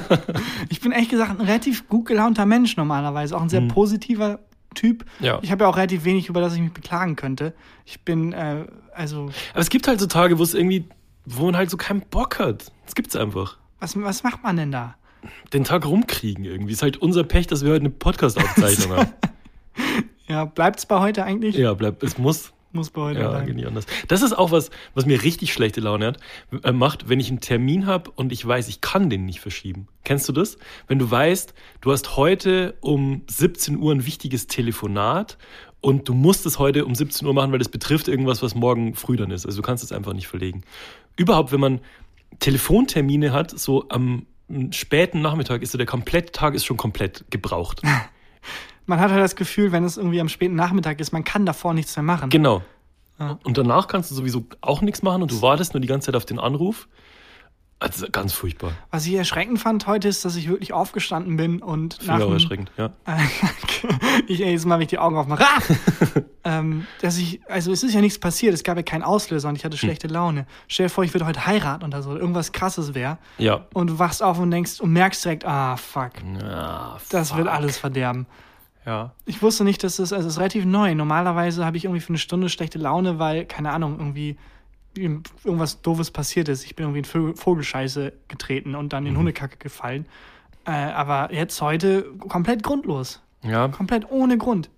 ich bin ehrlich gesagt ein relativ gut gelaunter Mensch normalerweise, auch ein sehr positiver Typ. Mhm. Ja. Ich habe ja auch relativ wenig, über das ich mich beklagen könnte. Ich bin, äh, also, Aber es gibt halt so Tage, wo es irgendwie, wo man halt so keinen Bock hat. Das gibt's einfach. was, was macht man denn da? Den Tag rumkriegen irgendwie. Ist halt unser Pech, dass wir heute eine Podcast-Aufzeichnung haben. Ja, bleibt's bei heute eigentlich? Ja, bleibt, es muss. Muss bei heute Ja, bleiben. geht nicht anders. Das ist auch was, was mir richtig schlechte Laune hat, äh, macht, wenn ich einen Termin habe und ich weiß, ich kann den nicht verschieben. Kennst du das? Wenn du weißt, du hast heute um 17 Uhr ein wichtiges Telefonat und du musst es heute um 17 Uhr machen, weil das betrifft irgendwas, was morgen früh dann ist. Also du kannst es einfach nicht verlegen. Überhaupt, wenn man Telefontermine hat, so am späten Nachmittag ist so der komplette Tag ist schon komplett gebraucht. Man hat halt das Gefühl, wenn es irgendwie am späten Nachmittag ist, man kann davor nichts mehr machen. Genau. Ja. Und danach kannst du sowieso auch nichts machen und du wartest nur die ganze Zeit auf den Anruf. Also ganz furchtbar. Was ich erschreckend fand heute ist, dass ich wirklich aufgestanden bin und Finde ich auch erschreckend, ja. ich jetzt mal, wenn ich die Augen aufmache. Ah! ähm, dass ich, also es ist ja nichts passiert, es gab ja keinen Auslöser und ich Hm. hatte schlechte Laune. Stell dir vor, ich würde heute heiraten oder so, irgendwas krasses wäre. Ja. Und du wachst auf und denkst und merkst direkt, ah, fuck, Ah, das fuck. wird alles verderben. Ja. Ich wusste nicht, dass das, also es ist relativ neu. Normalerweise habe ich irgendwie für eine Stunde schlechte Laune, weil, keine Ahnung, irgendwie irgendwas Doofes passiert ist. Ich bin irgendwie in Vogelscheiße getreten und dann in Mhm. Hundekacke gefallen. Äh, aber jetzt heute komplett grundlos. Ja. Komplett ohne Grund.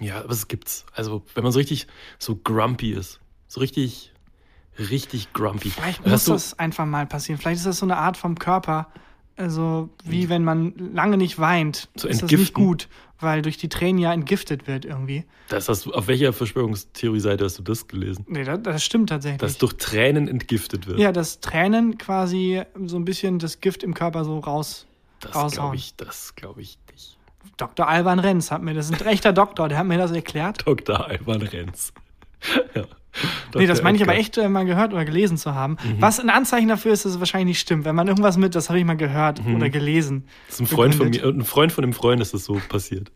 Ja, aber es gibt's. Also, wenn man so richtig so grumpy ist. So richtig, richtig grumpy. Vielleicht muss du- das einfach mal passieren. Vielleicht ist das so eine Art vom Körper, also wie wenn man lange nicht weint, So ist das nicht gut, weil durch die Tränen ja entgiftet wird irgendwie. Das hast du, auf welcher Verschwörungstheorie-Seite hast du das gelesen? Nee, das, das stimmt tatsächlich. Dass durch Tränen entgiftet wird. ja, dass Tränen quasi so ein bisschen das Gift im Körper so raus. das glaube ich, das glaube ich nicht. Dr. Alban Renz hat mir, das ist ein echter Doktor, der hat mir das erklärt. Dr. Alban Renz. ja. Nee, das meine ich aber echt äh, mal gehört oder gelesen zu haben. Mhm. Was ein Anzeichen dafür ist, dass es wahrscheinlich nicht stimmt. Wenn man irgendwas mit, das habe ich mal gehört Mhm. oder gelesen. Das ist ein Freund von begründet. mir, ein Freund von einem Freund ist das so passiert.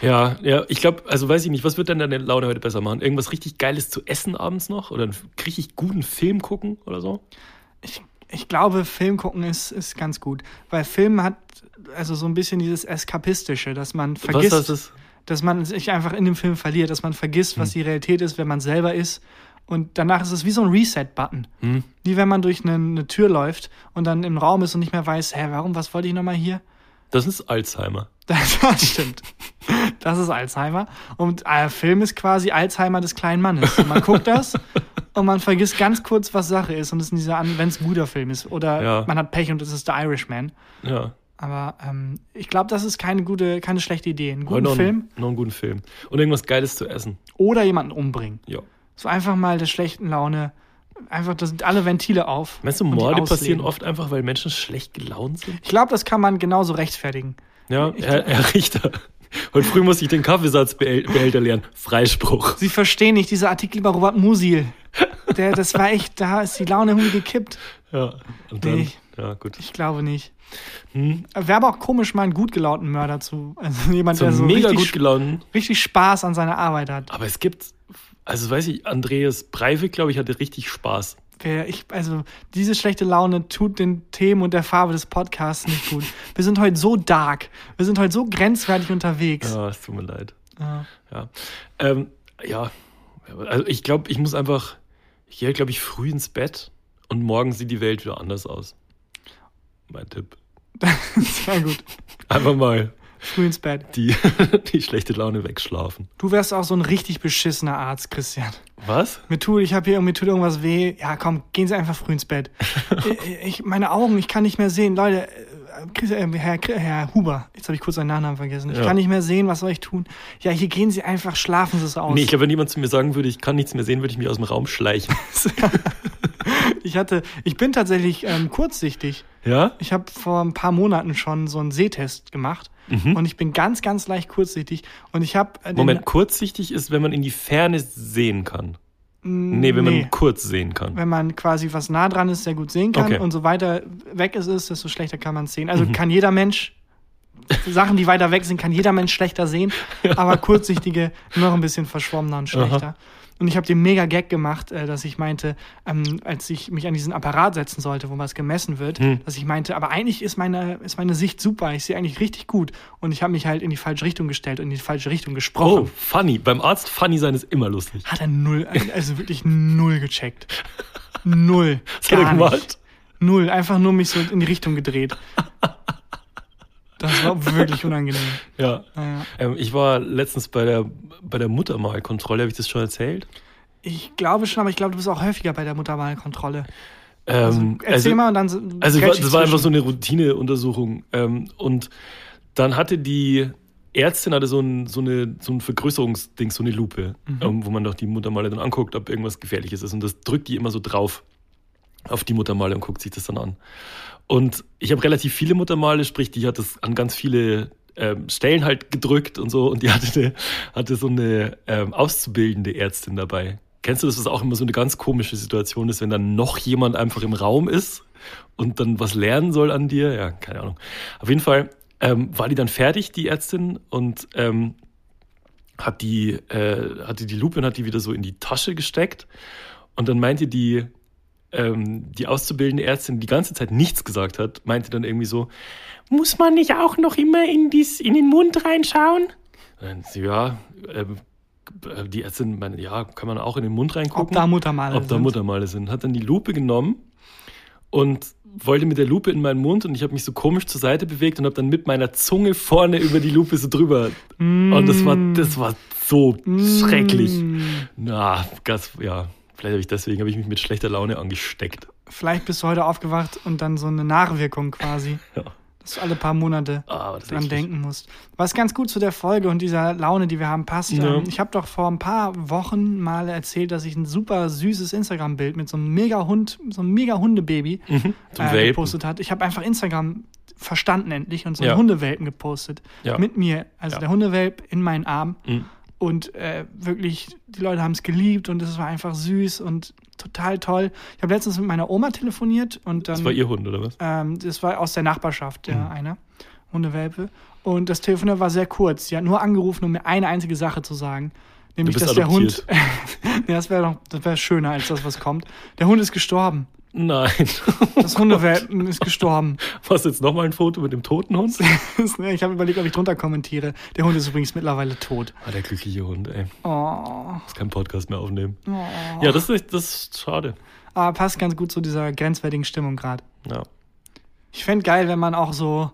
Ja, ja, ich glaube, also weiß ich nicht, was wird denn deine Laune heute besser machen? Irgendwas richtig Geiles zu essen abends noch? Oder einen richtig guten Film gucken oder so? Ich, ich glaube, Film gucken ist, ist ganz gut. Weil Film hat also so ein bisschen dieses Eskapistische, dass man vergisst, was das ist? Dass man sich einfach in dem Film verliert, dass man vergisst, Hm. was die Realität ist, wenn man selber ist. Und danach ist es wie so ein Reset-Button. Hm? Wie wenn man durch eine, eine Tür läuft und dann im Raum ist und nicht mehr weiß, hä, warum, was wollte ich nochmal hier? Das ist Alzheimer. Das, das stimmt. Das ist Alzheimer. Und äh, Film ist quasi Alzheimer des kleinen Mannes. Man guckt das und man vergisst ganz kurz, was Sache ist. Und es ist dieser, wenn es ein guter Film ist. Oder Ja. man hat Pech und es ist The Irishman. Ja. Aber ähm, ich glaube, das ist keine gute, keine schlechte Idee. Einen guten noch, Film Einen, noch einen guten Film. Und irgendwas Geiles zu essen. oder jemanden umbringen. Ja. So einfach mal der schlechten Laune, einfach das sind alle Ventile auf. Meinst du, Morde passieren oft einfach, weil Menschen schlecht gelaunt sind? Ich glaube, das kann man genauso rechtfertigen. Ja, Ich- Herr, Herr Richter. Heute früh musste ich den Kaffeesatzbehälter lernen. Freispruch. Sie verstehen nicht, dieser Artikel über Robert Musil. Der, das war echt, da ist die Laune irgendwie gekippt. Ja. Und dann, Nee. Ja, gut. Ich glaube nicht. Hm. Wäre aber auch komisch, mal einen gut gelaunten Mörder zu. Also jemand, So der so mega richtig, gut gelaunt. richtig Spaß an seiner Arbeit hat. Aber es gibt, also weiß ich, Andreas Breivik, glaube ich, hatte richtig Spaß. Ich, also diese schlechte Laune tut den Themen und der Farbe des Podcasts nicht gut. Wir sind heute so dark. Wir sind heute so grenzwertig unterwegs. Ja, es tut mir leid. Ja. Ja. Ähm, ja. Also ich glaube, ich muss einfach, ich gehe, glaube ich, früh ins Bett und morgen sieht die Welt wieder anders aus. Mein Tipp. Sehr gut. Einfach mal Früh ins Bett. die, die schlechte Laune wegschlafen. Du wärst auch so ein richtig beschissener Arzt, Christian. Was? Mir tut, ich habe hier mir tut irgendwas weh. Ja, komm, gehen Sie einfach früh ins Bett. ich, ich, meine Augen, ich kann nicht mehr sehen. Leute, äh, äh, Herr, Herr Huber, jetzt habe ich kurz seinen Nachnamen vergessen. Ich Ja. kann nicht mehr sehen, was soll ich tun? Ja, hier gehen Sie einfach, schlafen Sie es aus. Nee, ich glaube, wenn jemand zu mir sagen würde, ich kann nichts mehr sehen, würde ich mich aus dem Raum schleichen. ich hatte, ich bin tatsächlich ähm, kurzsichtig. Ja? Ich habe vor ein paar Monaten schon so einen Sehtest gemacht und ich bin ganz, ganz leicht kurzsichtig. Und ich habe äh, Moment, kurzsichtig ist, wenn man in die Ferne sehen kann. Nee, wenn nee. man kurz sehen kann. wenn man quasi was nah dran ist, sehr gut sehen kann. Okay. Mhm. Und so weiter weg es ist, desto schlechter kann man es sehen. Also kann jeder Mensch, Sachen, die weiter weg sind, kann jeder Mensch schlechter sehen, aber kurzsichtige noch ein bisschen verschwommener und schlechter. Und ich habe den mega Gag gemacht, äh, dass ich meinte, ähm, als ich mich an diesen Apparat setzen sollte, wo was gemessen wird, Hm. dass ich meinte, aber eigentlich ist meine, ist meine Sicht super, ich sehe eigentlich richtig gut. Und ich habe mich halt in die falsche Richtung gestellt und in die falsche Richtung Oh, gesprochen. funny. Beim Arzt funny sein ist immer lustig. Hat er null, also wirklich null gecheckt. Null. Was hat er gemacht? nicht. Null. Einfach nur mich so in die Richtung gedreht. Das war wirklich unangenehm. Ja. Naja. Ähm, ich war letztens bei der, bei der Muttermalkontrolle, habe ich das schon erzählt? Ich glaube schon, aber ich glaube, du bist auch häufiger bei der Muttermalkontrolle. Ähm, Erzähl mal und dann. Also war, das war einfach so zwischen. eine Routineuntersuchung. Ähm, und dann hatte die Ärztin hatte so ein, so eine, so ein Vergrößerungsding, so eine Lupe, ähm, wo man doch die Muttermale dann anguckt, ob irgendwas Gefährliches ist. Und das drückt die immer so drauf auf die Muttermale und guckt sich das dann an. Und ich habe relativ viele Muttermale, sprich, die hat das an ganz viele ähm, Stellen halt gedrückt und so. Und die hatte, eine, hatte so eine ähm, auszubildende Ärztin dabei. Kennst du das, was auch immer so eine ganz komische Situation ist, wenn dann noch jemand einfach im Raum ist und dann was lernen soll an dir? Ja, keine Ahnung. Auf jeden Fall ähm, war die dann fertig, die Ärztin, und ähm, hat die, äh, hatte die Lupe und hat die wieder so in die Tasche gesteckt. Und dann meinte die, ähm, die auszubildende Ärztin, die ganze Zeit nichts gesagt hat, meinte dann irgendwie so, muss man nicht auch noch immer in, dies, in den Mund reinschauen? Sie, ja, ähm, die Ärztin meinte, ja, kann man auch in den Mund reingucken. Ob da Muttermale Ob da sind. Muttermale sind. Hat dann die Lupe genommen und wollte mit der Lupe in meinen Mund und ich habe mich so komisch zur Seite bewegt und habe dann mit meiner Zunge vorne über die Lupe so drüber. Und das war, das war so schrecklich. Na, ganz, ja, vielleicht habe ich deswegen habe ich mich mit schlechter Laune angesteckt. Vielleicht bist du heute aufgewacht und dann so eine Nachwirkung quasi, Ja. dass du alle paar Monate Ah, dran denken musst. Was ganz gut zu der Folge und dieser Laune, die wir haben, passt. Ja. Ich habe doch vor ein paar Wochen mal erzählt, dass ich ein super süßes Instagram-Bild mit so einem mega Hund, so einem mega Hundebaby Zum äh, gepostet hat. Ich habe einfach Instagram verstanden endlich und so einen Ja. Hundewelpen gepostet. Ja. Mit mir, also der Hundewelp in meinen Arm. Mhm. Und äh, wirklich, die Leute haben es geliebt und es war einfach süß und total toll. Ich habe letztens mit meiner Oma telefoniert und dann. Das war ihr Hund, oder was? Ähm, das war aus der Nachbarschaft, Mhm. der einer, Hundewelpe. Und das Telefonat war sehr kurz. Sie hat nur angerufen, um mir eine einzige Sache zu sagen. Nämlich, dass der Hund. adoptiert. nee, das wäre doch das wär schöner als das, was kommt. Der Hund ist gestorben. Nein. Das Hundewelpen ist gestorben. Was jetzt nochmal ein Foto mit dem toten Hund? ich habe überlegt, ob ich drunter kommentiere. Der Hund ist übrigens mittlerweile tot. Ah, der glückliche Hund, ey. Oh, Muss keinen Podcast mehr aufnehmen. Ja, das ist, das ist schade. aber passt ganz gut zu dieser grenzwertigen Stimmung gerade. Ja. Ich fände geil, wenn man auch so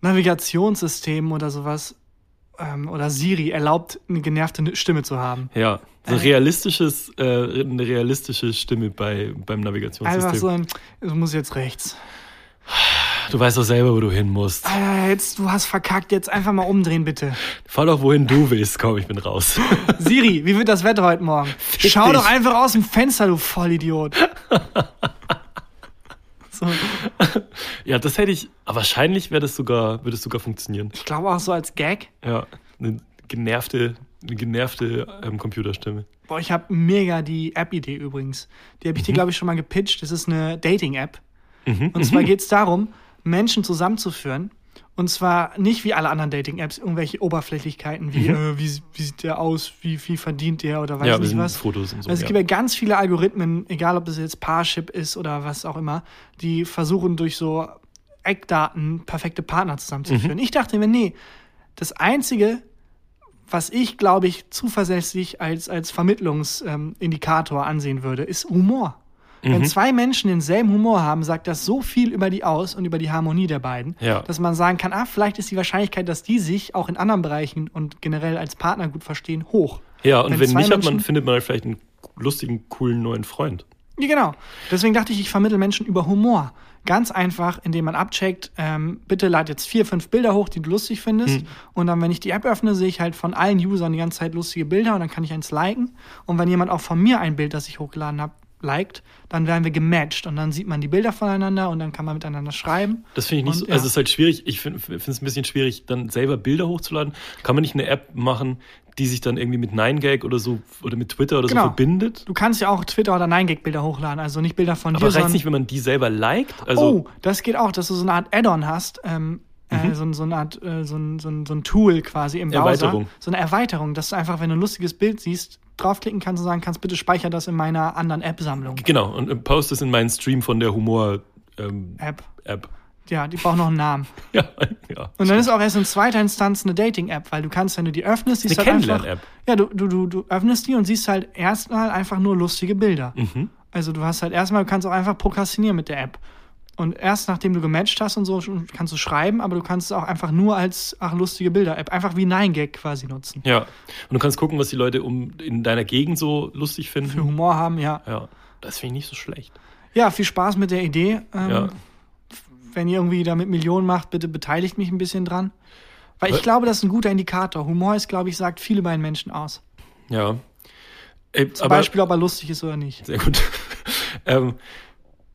Navigationssystemen oder sowas ähm, oder Siri erlaubt, eine genervte Stimme zu haben. Ja, so Äh. realistisches, äh, eine realistische Stimme bei, beim Einfach Navigationssystem. so ein, du musst jetzt rechts. Du weißt doch selber, wo du hin musst. Alter, jetzt, du hast verkackt, jetzt einfach mal umdrehen, bitte. Fahr doch, wohin du willst. Komm, ich bin raus. Siri, wie wird das Wetter heute Morgen? Schau doch einfach aus dem Fenster, du Vollidiot. so, ja, das hätte ich, aber wahrscheinlich wäre das sogar, würde es sogar funktionieren. ich glaube auch so als Gag. Ja, eine genervte, eine genervte ähm, Computerstimme. Boah, ich habe mega die App-Idee übrigens. Die habe ich dir, glaube ich, schon mal gepitcht. Das ist eine Dating-App. Und zwar geht es darum, Menschen zusammenzuführen. Und zwar nicht wie alle anderen Dating-Apps, irgendwelche Oberflächlichkeiten wie, äh, wie, wie sieht der aus, wie viel verdient der oder weiß ja, nicht was. Fotos und so. Also es ja. gibt ja ganz viele Algorithmen, egal ob es jetzt Parship ist oder was auch immer, die versuchen durch so Eckdaten perfekte Partner zusammenzuführen. Ich dachte mir, nee, das Einzige, was ich, glaube ich, zuverlässig als, als Vermittlungsindikator ansehen würde, ist Humor. Wenn zwei Menschen denselben Humor haben, sagt das so viel über die aus und über die Harmonie der beiden, Ja. dass man sagen kann, ah, vielleicht ist die Wahrscheinlichkeit, dass die sich auch in anderen Bereichen und generell als Partner gut verstehen, hoch. ja, und wenn, zwei nicht, hat man, Menschen- findet man halt vielleicht einen lustigen, coolen neuen Freund. Ja, genau. Deswegen dachte ich, ich vermittle Menschen über Humor. Ganz einfach, indem man abcheckt, ähm, bitte lad jetzt vier, fünf Bilder hoch, die du lustig findest. Und dann, wenn ich die App öffne, sehe ich halt von allen Usern die ganze Zeit lustige Bilder und dann kann ich eins liken. Und wenn jemand auch von mir ein Bild, das ich hochgeladen habe, liked, dann werden wir gematcht und dann sieht man die Bilder voneinander und dann kann man miteinander schreiben. Das finde ich nicht Und, so. Also ja. es ist halt schwierig. Ich finde es ein bisschen schwierig, dann selber Bilder hochzuladen. Kann man nicht eine App machen, die sich dann irgendwie mit 9gag oder so oder mit Twitter oder Genau. so verbindet? Du kannst ja auch Twitter- oder 9gag-Bilder hochladen, also nicht Bilder von Aber dir, reicht sondern nicht, wenn man die selber liked? Also, oh, das geht auch, dass du so eine Art Add-on hast, ähm, äh, so, so eine Art, äh, so, ein, so, ein, so ein Tool quasi im Browser. Erweiterung. So eine Erweiterung, dass du einfach, wenn du ein lustiges Bild siehst, draufklicken kannst und sagen kannst, bitte speicher das in meiner anderen App-Sammlung. genau, und äh, post es in meinen Stream von der Humor-App. App. App. Ja, die braucht noch einen Namen. Ja, ja. Und dann ist auch erst in zweiter Instanz eine Dating-App, weil du kannst, wenn du die öffnest, siehst Eine halt einfach. Kennenlern-App. Ja, du, du, du, du öffnest die und siehst halt erstmal einfach nur lustige Bilder. Mhm. Also du hast halt erstmal, du kannst auch einfach prokrastinieren mit der App. Und erst nachdem du gematcht hast und so, kannst du schreiben, aber du kannst es auch einfach nur als ach, lustige Bilder-App, einfach wie 9gag quasi nutzen. ja. Und du kannst gucken, was die Leute um in deiner Gegend so lustig Für finden. Humor haben, ja. Ja, das finde ich nicht so schlecht. Ja, viel Spaß mit der Idee. Ähm, Ja. Wenn ihr irgendwie damit Millionen macht, bitte beteiligt mich ein bisschen dran. Weil ich Weil- glaube, das ist ein guter Indikator. Humor ist, glaube ich, sagt viel über einen Menschen aus. Ja. Ey, Zum aber, Beispiel, ob er lustig ist oder nicht. Sehr gut. ähm,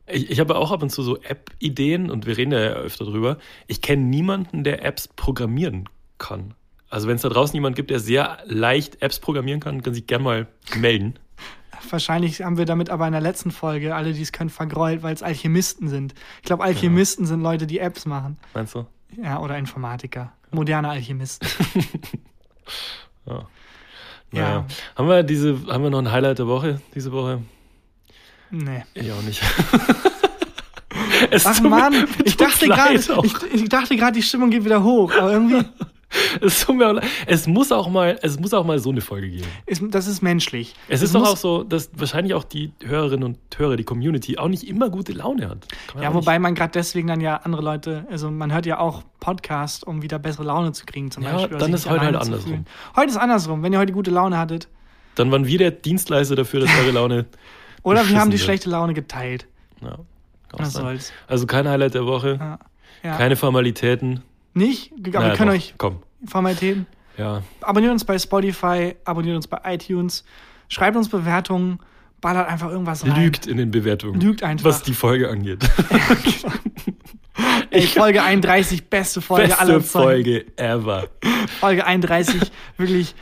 ich ich habe auch ab und zu so App-Ideen und wir reden ja öfter drüber. Ich kenne niemanden, der Apps programmieren kann. Also wenn es da draußen jemand gibt, der sehr leicht Apps programmieren kann, kann sich gerne mal melden. wahrscheinlich haben wir damit aber in der letzten Folge, alle, die es können, vergräult, weil es Alchemisten sind. Ich glaube, Alchemisten sind Leute, die Apps machen. Meinst du? Ja, oder Informatiker. Moderne Alchemisten. Ja. Ja. Naja. Haben wir diese, haben wir noch ein Highlight der Woche diese Woche? Nee. Ich auch nicht. es Ach Mann, ich dachte gerade, ich, ich dachte gerade, die Stimmung geht wieder hoch, aber irgendwie Es, es muss auch mal, es muss auch mal so eine Folge geben. ist das ist menschlich. Es Das ist doch auch so, dass wahrscheinlich auch die Hörerinnen und Hörer, die Community, auch nicht immer gute Laune hat. Ja, auch wobei man gerade deswegen dann ja andere Leute, also man hört ja auch Podcast, um wieder bessere Laune zu kriegen zum Ja, Beispiel. dann ist heute halt andersrum. Heute ist andersrum. Wenn ihr heute gute Laune hattet. Dann waren wir der Dienstleister dafür, dass eure Laune. Oder wir haben die schlechte Laune geteilt. Ja, Was soll's. Also kein Highlight der Woche, Ja. Ja. keine Formalitäten. Nicht? Aber Naja, wir können doch, euch Komm, Formalitäten. ja. Abonniert uns bei Spotify, abonniert uns bei iTunes, schreibt uns Bewertungen, ballert einfach irgendwas rein. Lügt in den Bewertungen. Lügt einfach. Was die Folge angeht. Ey, Folge 31, beste Folge aller Beste Zeiten. Folge ever. Folge 31, wirklich,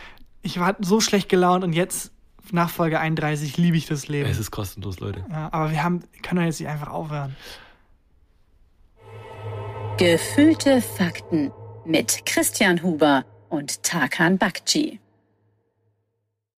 ich war so schlecht gelaunt und jetzt nach Folge 31 liebe ich das Leben. Es ist kostenlos, Leute. Ja, aber wir haben, können doch jetzt nicht einfach aufhören. Gefühlte Fakten mit Christian Huber und Tarkan Bakci.